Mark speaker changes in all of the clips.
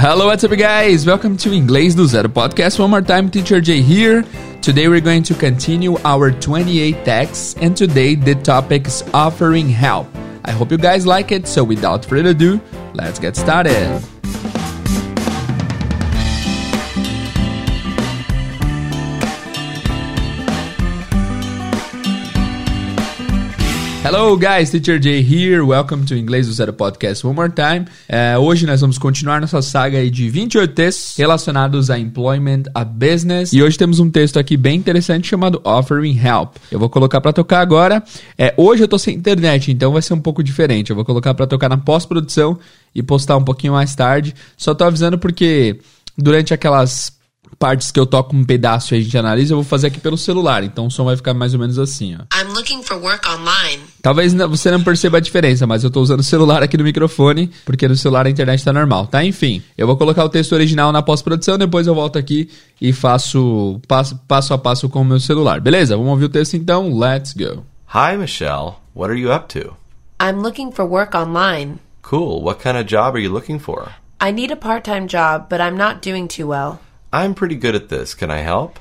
Speaker 1: Hello, what's up, guys? Welcome to Inglês do Zero podcast. One more time, Teacher Jay here. Today we're going to continue our 28 texts, and today the topic is offering help. I hope you guys like it, so without further ado, let's get started. Hello guys, Teacher Jay here. Welcome to Inglês do Zero Podcast one more time. É, hoje nós vamos continuar nossa saga de 28 textos relacionados a employment, a business. E hoje temos um texto aqui bem interessante chamado Offering Help. Eu vou colocar para tocar agora. É, hoje eu tô sem internet, então vai ser um pouco diferente. Eu vou colocar para tocar na pós-produção e postar um pouquinho mais tarde. Só tô avisando porque durante aquelas partes que eu toco um pedaço e a gente analisa, eu vou fazer aqui pelo celular. Então o som vai ficar mais ou menos assim, ó.
Speaker 2: I'm looking for work online.
Speaker 1: Talvez você não perceba a diferença, mas eu tô usando o celular aqui no microfone, porque no celular a internet tá normal, tá? Enfim, eu vou colocar o texto original na pós-produção, depois eu volto aqui e faço passo, passo a passo com o meu celular. Beleza? Vamos ouvir o texto então? Let's go.
Speaker 3: Hi, Michelle. What are you up to?
Speaker 2: I'm looking for work online.
Speaker 3: Cool. What kind of job are you looking for?
Speaker 2: I need a part time job, but I'm not doing too well.
Speaker 3: I'm pretty good at this. Can I help?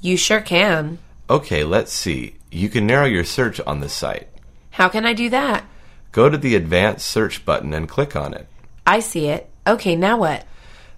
Speaker 2: You sure can.
Speaker 3: Okay, let's see. You can narrow your search on this site.
Speaker 2: How can I do that?
Speaker 3: Go to the Advanced Search button and click on it.
Speaker 2: I see it. Okay, now what?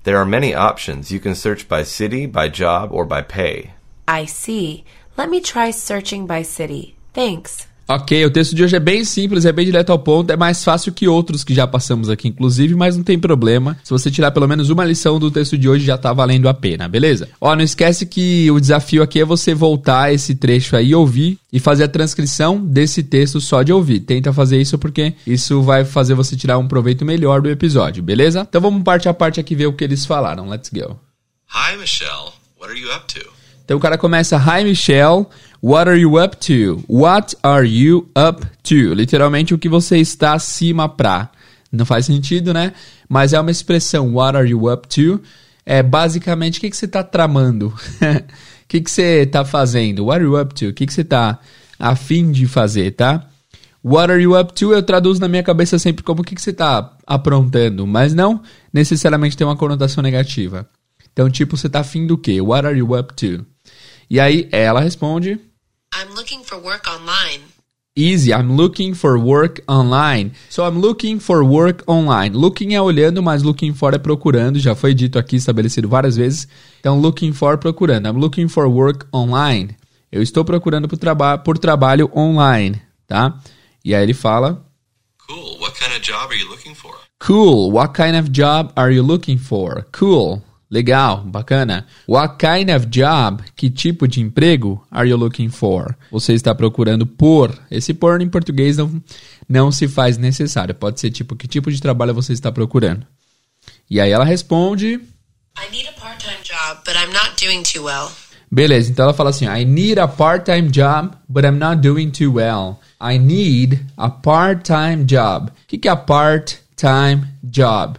Speaker 3: There are many options. You can search by city, by job, or by pay.
Speaker 2: I see. Let me try searching by city. Thanks.
Speaker 1: Ok, o texto de hoje é bem simples, é bem direto ao ponto, é mais fácil que outros que já passamos aqui, inclusive, mas não tem problema. Se você tirar pelo menos uma lição do texto de hoje, já tá valendo a pena, beleza? Ó, não esquece que o desafio aqui é você voltar esse trecho aí, ouvir e fazer a transcrição desse texto só de ouvir. Tenta fazer isso porque isso vai fazer você tirar um proveito melhor do episódio, beleza? Então vamos parte a parte aqui ver o que eles falaram. Let's go.
Speaker 3: Hi, Michelle. What are you up to?
Speaker 1: Então o cara começa, Hi Michelle, what are you up to? What are you up to? Literalmente o que você está acima pra. Não faz sentido, né? Mas é uma expressão, what are you up to? É basicamente o que, que você está tramando? O que, que você está fazendo? What are you up to? O que, que você está a fim de fazer, tá? What are you up to? Eu traduzo na minha cabeça sempre como o que, que você está aprontando, mas não necessariamente tem uma conotação negativa. Então, tipo, você está afim do quê? What are you up to? E aí ela responde:
Speaker 2: I'm looking for work online.
Speaker 1: Easy, I'm looking for work online. So I'm looking for work online. Looking é olhando, mas looking for é procurando. Já foi dito aqui, estabelecido várias vezes. Então, looking for procurando. I'm looking for work online. Eu estou procurando por, traba por trabalho online, tá? E aí ele fala:
Speaker 3: Cool. What kind of job are you looking for?
Speaker 1: Cool. What kind of job are you looking for? Cool. Legal, bacana. What kind of job? Que tipo de emprego are you looking for? Você está procurando por. Esse por em português não, não se faz necessário. Pode ser tipo, que tipo de trabalho você está procurando? E aí ela responde.
Speaker 2: I need a part time job, but I'm not doing too well.
Speaker 1: Beleza, então ela fala assim: I need a part-time job, but I'm not doing too well. I need a part-time job. O que, que é a part-time job?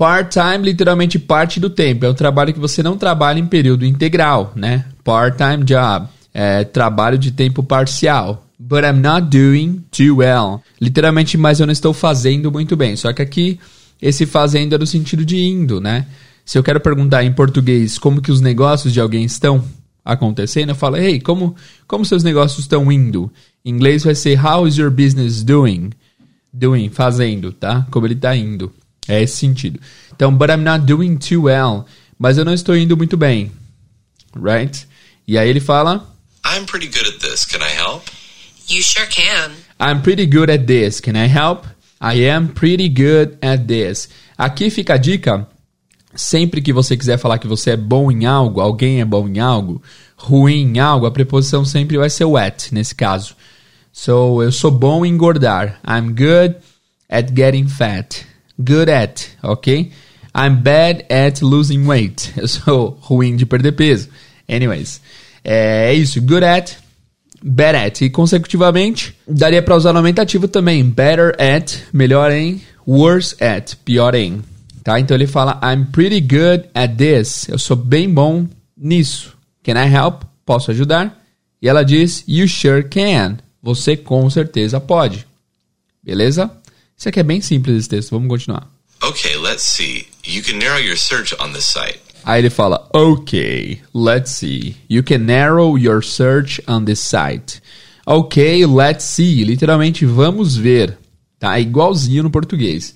Speaker 1: Part-time, literalmente parte do tempo. É um trabalho que você não trabalha em período integral, né? Part-time job. É trabalho de tempo parcial. But I'm not doing too well. Literalmente, mas eu não estou fazendo muito bem. Só que aqui, esse fazendo é no sentido de indo, né? Se eu quero perguntar em português como que os negócios de alguém estão acontecendo, eu falo, hey, como, como seus negócios estão indo? Em inglês vai ser, how is your business doing? Doing, fazendo, tá? Como ele está indo. É esse sentido. Então, but I'm not doing too well. Mas eu não estou indo muito bem. Right? E aí ele fala:
Speaker 3: I'm pretty good at this. Can I help?
Speaker 2: You sure can.
Speaker 1: I'm pretty good at this. Can I help? I am pretty good at this. Aqui fica a dica. Sempre que você quiser falar que você é bom em algo, alguém é bom em algo, ruim em algo, a preposição sempre vai ser at, nesse caso. So, eu sou bom em engordar. I'm good at getting fat good at, ok? I'm bad at losing weight. Eu sou ruim de perder peso. Anyways, é isso. Good at, bad at. E consecutivamente, daria para usar no aumentativo também. Better at, melhor em. Worse at, pior em. Tá? Então ele fala, I'm pretty good at this. Eu sou bem bom nisso. Can I help? Posso ajudar? E ela diz, You sure can. Você com certeza pode. Beleza? Isso aqui é bem simples esse texto. Vamos continuar.
Speaker 3: Okay, let's see. You can narrow your search on this site.
Speaker 1: Aí ele fala, ok, let's see. You can narrow your search on this site. Ok, let's see. Literalmente, vamos ver. Tá? Igualzinho no português.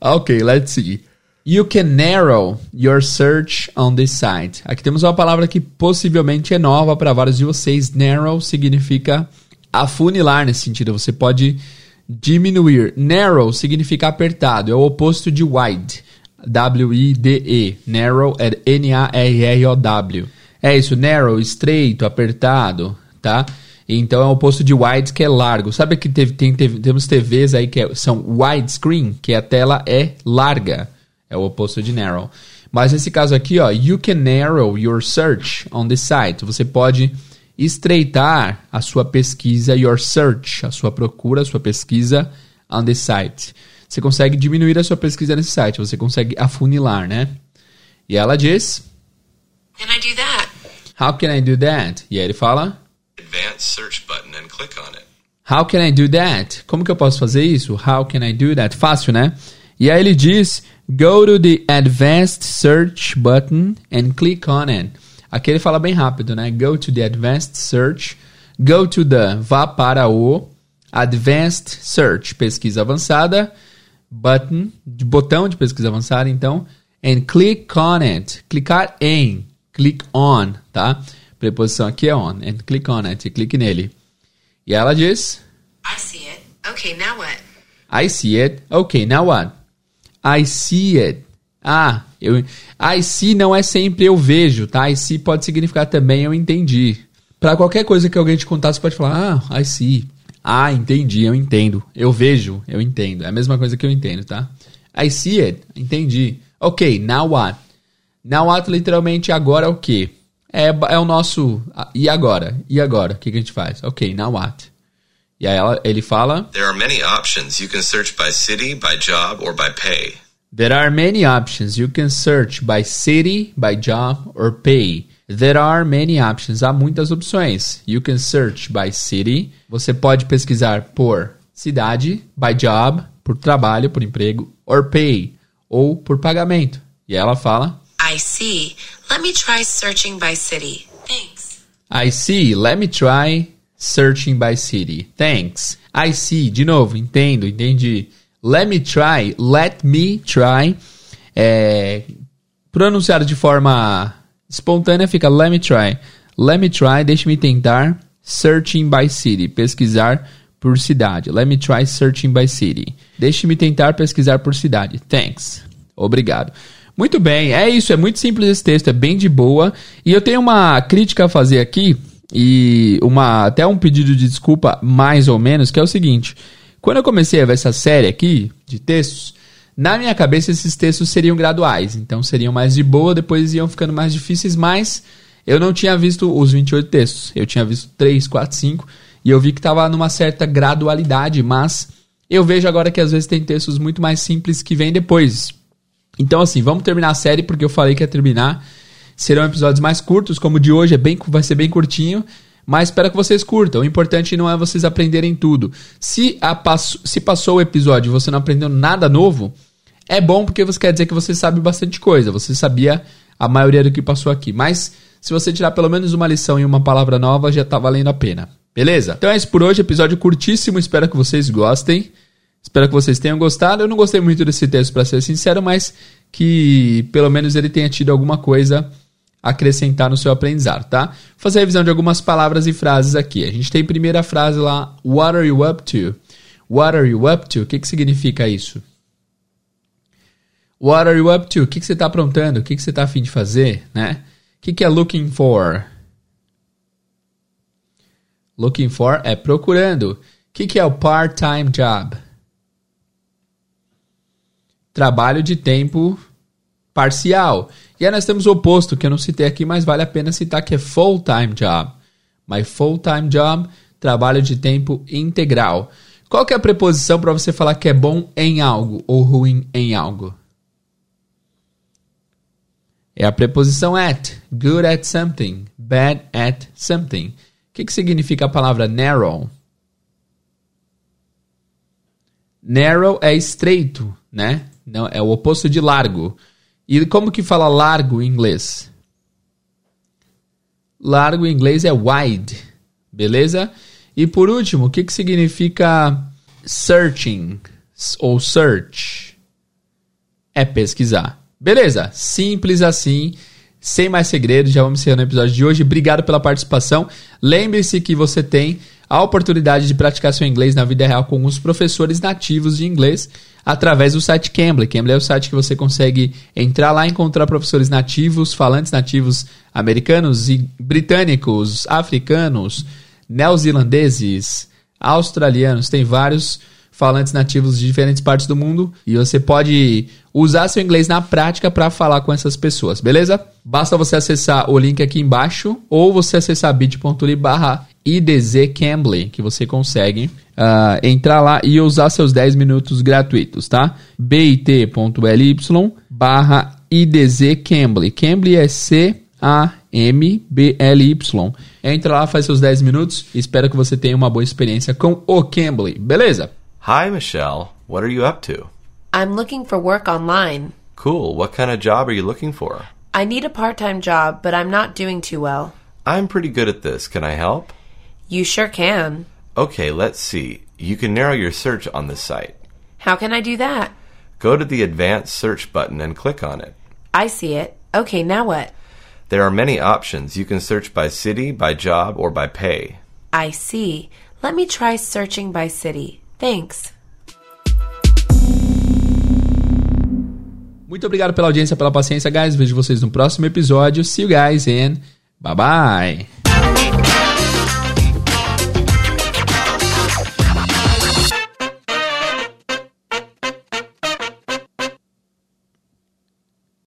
Speaker 1: Ok, let's see. You can narrow your search on this site. Aqui temos uma palavra que possivelmente é nova para vários de vocês. Narrow significa afunilar nesse sentido. Você pode diminuir. Narrow significa apertado. É o oposto de wide. W-I-D-E. Narrow é N-A-R-R-O-W. É isso, narrow, estreito, apertado, tá? Então é o oposto de wide, que é largo. Sabe que teve, tem, teve, temos TVs aí que é, são widescreen, que a tela é larga. É o oposto de narrow. Mas nesse caso aqui, ó, you can narrow your search on the site. Você pode estreitar a sua pesquisa, your search, a sua procura, a sua pesquisa on the site. Você consegue diminuir a sua pesquisa nesse site, você consegue afunilar, né? E ela diz:
Speaker 2: Can I do that?
Speaker 1: How can I do that? E aí ele fala:
Speaker 3: Advanced search button and click on it.
Speaker 1: How can I do that? Como que eu posso fazer isso? How can I do that? Fácil, né? E aí ele diz: Go to the Advanced Search button and click on it. Aqui ele fala bem rápido, né? Go to the Advanced Search. Go to the. Vá para o Advanced Search, pesquisa avançada. Button, de botão de pesquisa avançada, então. And click on it. Clicar em. Click on, tá? Preposição aqui é on. And click on it. E clique nele. E ela diz:
Speaker 2: I see it. Okay, now what?
Speaker 1: I see it. Okay, now what? I see it. Ah, eu, I see não é sempre eu vejo, tá? I see pode significar também eu entendi. Para qualquer coisa que alguém te contar, você pode falar, ah, I see. Ah, entendi, eu entendo. Eu vejo, eu entendo. É a mesma coisa que eu entendo, tá? I see it, entendi. Ok, now what? Now what literalmente agora é o quê? É, é o nosso. E agora? E agora? O que, que a gente faz? Ok, now what? E aí ela, ele fala.
Speaker 3: There are many options. You can search by city, by job, or by pay.
Speaker 1: There are many options. You can search by city, by job, or pay. There are many options. Há muitas opções. You can search by city. Você pode pesquisar por cidade, by job, por trabalho, por emprego, or pay, ou por pagamento. E ela fala:
Speaker 2: I see. Let me try searching by city. Thanks.
Speaker 1: I see. Let me try searching by city. Thanks. I see. De novo, entendo, entendi. Let me try. Let me try. É, pronunciado de forma espontânea fica let me try. Let me try. Deixe-me tentar. Searching by city. Pesquisar por cidade. Let me try searching by city. Deixe-me tentar pesquisar por cidade. Thanks. Obrigado. Muito bem, é isso, é muito simples esse texto, é bem de boa. E eu tenho uma crítica a fazer aqui, e uma até um pedido de desculpa, mais ou menos, que é o seguinte. Quando eu comecei a ver essa série aqui de textos, na minha cabeça esses textos seriam graduais. Então seriam mais de boa, depois iam ficando mais difíceis, mas eu não tinha visto os 28 textos. Eu tinha visto 3, 4, 5, e eu vi que estava numa certa gradualidade, mas eu vejo agora que às vezes tem textos muito mais simples que vêm depois. Então, assim, vamos terminar a série porque eu falei que ia terminar. Serão episódios mais curtos, como o de hoje é bem, vai ser bem curtinho. Mas espero que vocês curtam. O importante não é vocês aprenderem tudo. Se, se passou o episódio e você não aprendeu nada novo, é bom porque você quer dizer que você sabe bastante coisa. Você sabia a maioria do que passou aqui. Mas se você tirar pelo menos uma lição e uma palavra nova, já tá valendo a pena. Beleza? Então é isso por hoje. Episódio curtíssimo. Espero que vocês gostem. Espero que vocês tenham gostado. Eu não gostei muito desse texto, para ser sincero, mas que pelo menos ele tenha tido alguma coisa acrescentar no seu aprendizado, tá? Vou fazer a revisão de algumas palavras e frases aqui. A gente tem a primeira frase lá, What are you up to? What are you up to? O que, que significa isso? What are you up to? O que, que você está aprontando? O que, que você está afim de fazer? Né? O que, que é looking for? Looking for é procurando. O que, que é o part-time job? trabalho de tempo parcial. E aí nós temos o oposto, que eu não citei aqui, mas vale a pena citar, que é full-time job. My full-time job, trabalho de tempo integral. Qual que é a preposição para você falar que é bom em algo ou ruim em algo? É a preposição at. Good at something. Bad at something. O que, que significa a palavra narrow? Narrow é estreito, né? Não, é o oposto de largo. E como que fala largo em inglês? Largo em inglês é wide, beleza? E por último, o que, que significa searching ou search? É pesquisar. Beleza, simples assim. Sem mais segredos, já vamos encerrando o episódio de hoje. Obrigado pela participação. Lembre-se que você tem a oportunidade de praticar seu inglês na vida real com os professores nativos de inglês através do site Cambly. Cambly é o site que você consegue entrar lá e encontrar professores nativos, falantes nativos americanos e britânicos, africanos, neozelandeses, australianos. Tem vários falantes nativos de diferentes partes do mundo e você pode usar seu inglês na prática para falar com essas pessoas, beleza? Basta você acessar o link aqui embaixo ou você acessar bit.ly barra idzcambly que você consegue uh, entrar lá e usar seus 10 minutos gratuitos, tá? bit.ly barra idzcambly. Cambly é C A M B L Y. Entra lá, faz seus 10 minutos. Espero que você tenha uma boa experiência com o Cambly, beleza?
Speaker 3: Hi, Michelle. What are you up to?
Speaker 2: I'm looking for work online.
Speaker 3: Cool. What kind of job are you looking for?
Speaker 2: I need a part time job, but I'm not doing too well.
Speaker 3: I'm pretty good at this. Can I help?
Speaker 2: You sure can.
Speaker 3: Okay, let's see. You can narrow your search on this site.
Speaker 2: How can I do that?
Speaker 3: Go to the advanced search button and click on it.
Speaker 2: I see it. Okay, now what?
Speaker 3: There are many options. You can search by city, by job, or by pay.
Speaker 2: I see. Let me try searching by city. Thanks.
Speaker 1: Muito obrigado pela audiência, pela paciência, guys. Vejo vocês no próximo episódio. See you guys and bye bye.